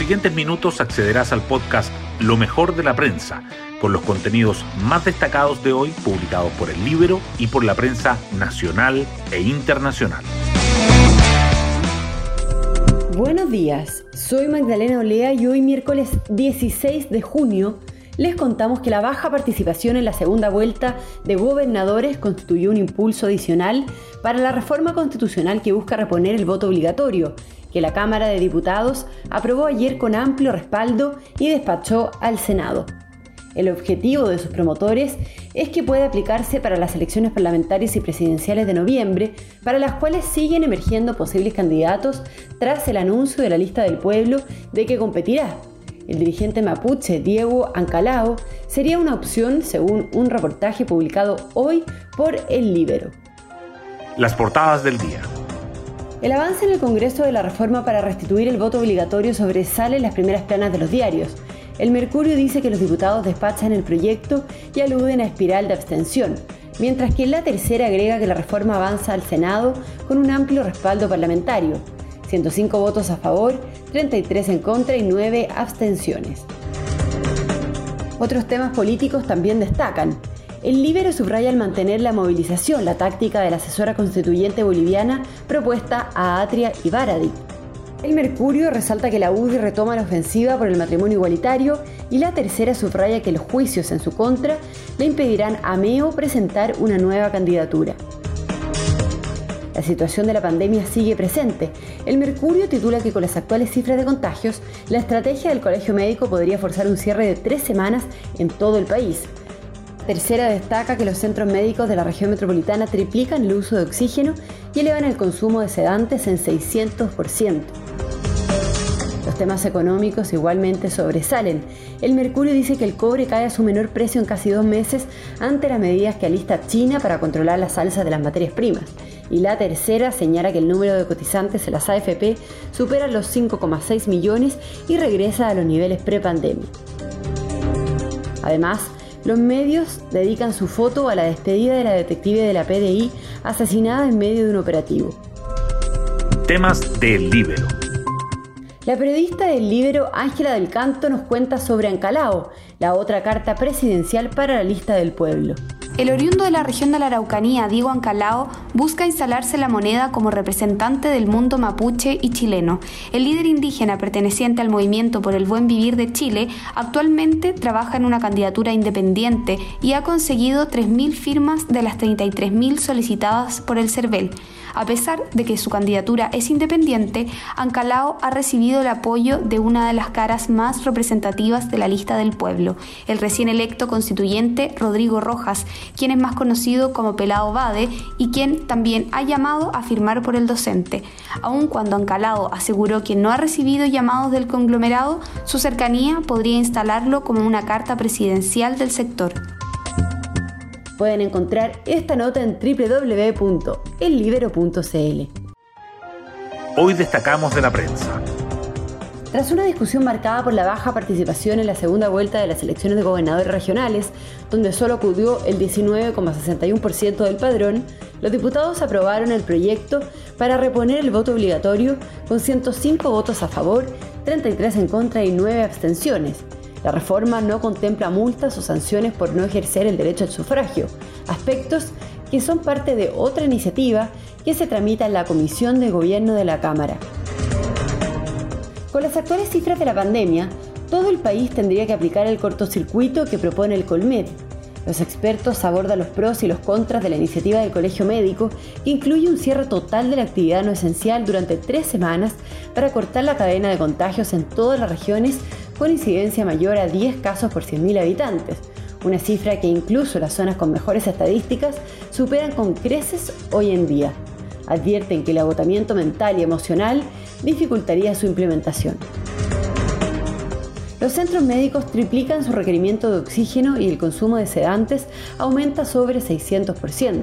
siguientes minutos accederás al podcast Lo mejor de la prensa, con los contenidos más destacados de hoy publicados por el Libro y por la prensa nacional e internacional. Buenos días, soy Magdalena Olea y hoy miércoles 16 de junio les contamos que la baja participación en la segunda vuelta de gobernadores constituyó un impulso adicional para la reforma constitucional que busca reponer el voto obligatorio, que la Cámara de Diputados aprobó ayer con amplio respaldo y despachó al Senado. El objetivo de sus promotores es que pueda aplicarse para las elecciones parlamentarias y presidenciales de noviembre, para las cuales siguen emergiendo posibles candidatos tras el anuncio de la lista del pueblo de que competirá el dirigente mapuche Diego Ancalao sería una opción según un reportaje publicado hoy por El Libero. Las portadas del día. El avance en el Congreso de la reforma para restituir el voto obligatorio sobresale en las primeras planas de los diarios. El Mercurio dice que los diputados despachan el proyecto y aluden a espiral de abstención, mientras que la tercera agrega que la reforma avanza al Senado con un amplio respaldo parlamentario. 105 votos a favor, 33 en contra y 9 abstenciones. Otros temas políticos también destacan. El Libero subraya al mantener la movilización, la táctica de la asesora constituyente boliviana propuesta a Atria y Baradi. El Mercurio resalta que la UDI retoma la ofensiva por el matrimonio igualitario y la tercera subraya que los juicios en su contra le impedirán a MEO presentar una nueva candidatura. La situación de la pandemia sigue presente. El Mercurio titula que con las actuales cifras de contagios, la estrategia del Colegio Médico podría forzar un cierre de tres semanas en todo el país. Tercera destaca que los centros médicos de la región metropolitana triplican el uso de oxígeno y elevan el consumo de sedantes en 600%. Los temas económicos igualmente sobresalen. El Mercurio dice que el cobre cae a su menor precio en casi dos meses ante las medidas que alista China para controlar las alzas de las materias primas y la tercera señala que el número de cotizantes en las AFP supera los 5,6 millones y regresa a los niveles prepandemia. Además, los medios dedican su foto a la despedida de la detective de la PDI asesinada en medio de un operativo. Temas del Libero. La periodista del Libero Ángela del Canto nos cuenta sobre Ancalao, la otra carta presidencial para la lista del pueblo. El oriundo de la región de la Araucanía, Diego Ancalao, busca instalarse la moneda como representante del mundo mapuche y chileno. El líder indígena perteneciente al movimiento por el buen vivir de Chile actualmente trabaja en una candidatura independiente y ha conseguido 3.000 firmas de las 33.000 solicitadas por el CERVEL. A pesar de que su candidatura es independiente, Ancalao ha recibido el apoyo de una de las caras más representativas de la lista del pueblo, el recién electo constituyente Rodrigo Rojas, quien es más conocido como Pelado Bade y quien también ha llamado a firmar por el docente. Aun cuando Ancalao aseguró que no ha recibido llamados del conglomerado, su cercanía podría instalarlo como una carta presidencial del sector. Pueden encontrar esta nota en www.ellibero.cl. Hoy destacamos de la prensa. Tras una discusión marcada por la baja participación en la segunda vuelta de las elecciones de gobernadores regionales, donde solo acudió el 19,61% del padrón, los diputados aprobaron el proyecto para reponer el voto obligatorio con 105 votos a favor, 33 en contra y 9 abstenciones la reforma no contempla multas o sanciones por no ejercer el derecho al sufragio, aspectos que son parte de otra iniciativa que se tramita en la Comisión de Gobierno de la Cámara. Con las actuales cifras de la pandemia, todo el país tendría que aplicar el cortocircuito que propone el Colmed. Los expertos abordan los pros y los contras de la iniciativa del Colegio Médico, que incluye un cierre total de la actividad no esencial durante tres semanas para cortar la cadena de contagios en todas las regiones con incidencia mayor a 10 casos por 100.000 habitantes, una cifra que incluso las zonas con mejores estadísticas superan con creces hoy en día. Advierten que el agotamiento mental y emocional dificultaría su implementación. Los centros médicos triplican su requerimiento de oxígeno y el consumo de sedantes aumenta sobre 600%.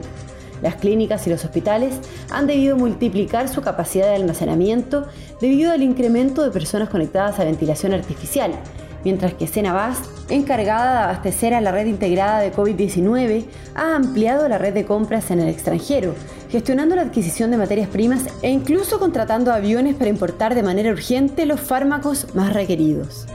Las clínicas y los hospitales han debido multiplicar su capacidad de almacenamiento debido al incremento de personas conectadas a ventilación artificial, mientras que Senabas, encargada de abastecer a la red integrada de COVID-19, ha ampliado la red de compras en el extranjero, gestionando la adquisición de materias primas e incluso contratando aviones para importar de manera urgente los fármacos más requeridos.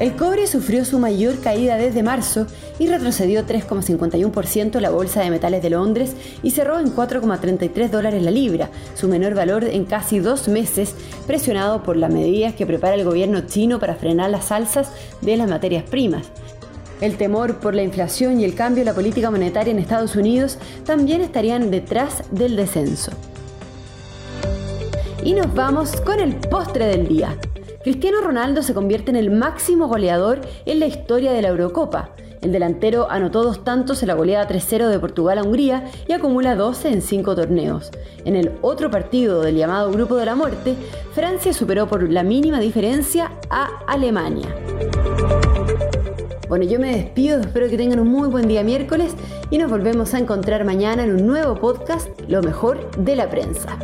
El cobre sufrió su mayor caída desde marzo y retrocedió 3,51% la Bolsa de Metales de Londres y cerró en 4,33 dólares la libra, su menor valor en casi dos meses, presionado por las medidas que prepara el gobierno chino para frenar las alzas de las materias primas. El temor por la inflación y el cambio en la política monetaria en Estados Unidos también estarían detrás del descenso. Y nos vamos con el postre del día. Cristiano Ronaldo se convierte en el máximo goleador en la historia de la Eurocopa. El delantero anotó dos tantos en la goleada 3-0 de Portugal a Hungría y acumula 12 en 5 torneos. En el otro partido del llamado Grupo de la Muerte, Francia superó por la mínima diferencia a Alemania. Bueno, yo me despido, espero que tengan un muy buen día miércoles y nos volvemos a encontrar mañana en un nuevo podcast, Lo mejor de la prensa.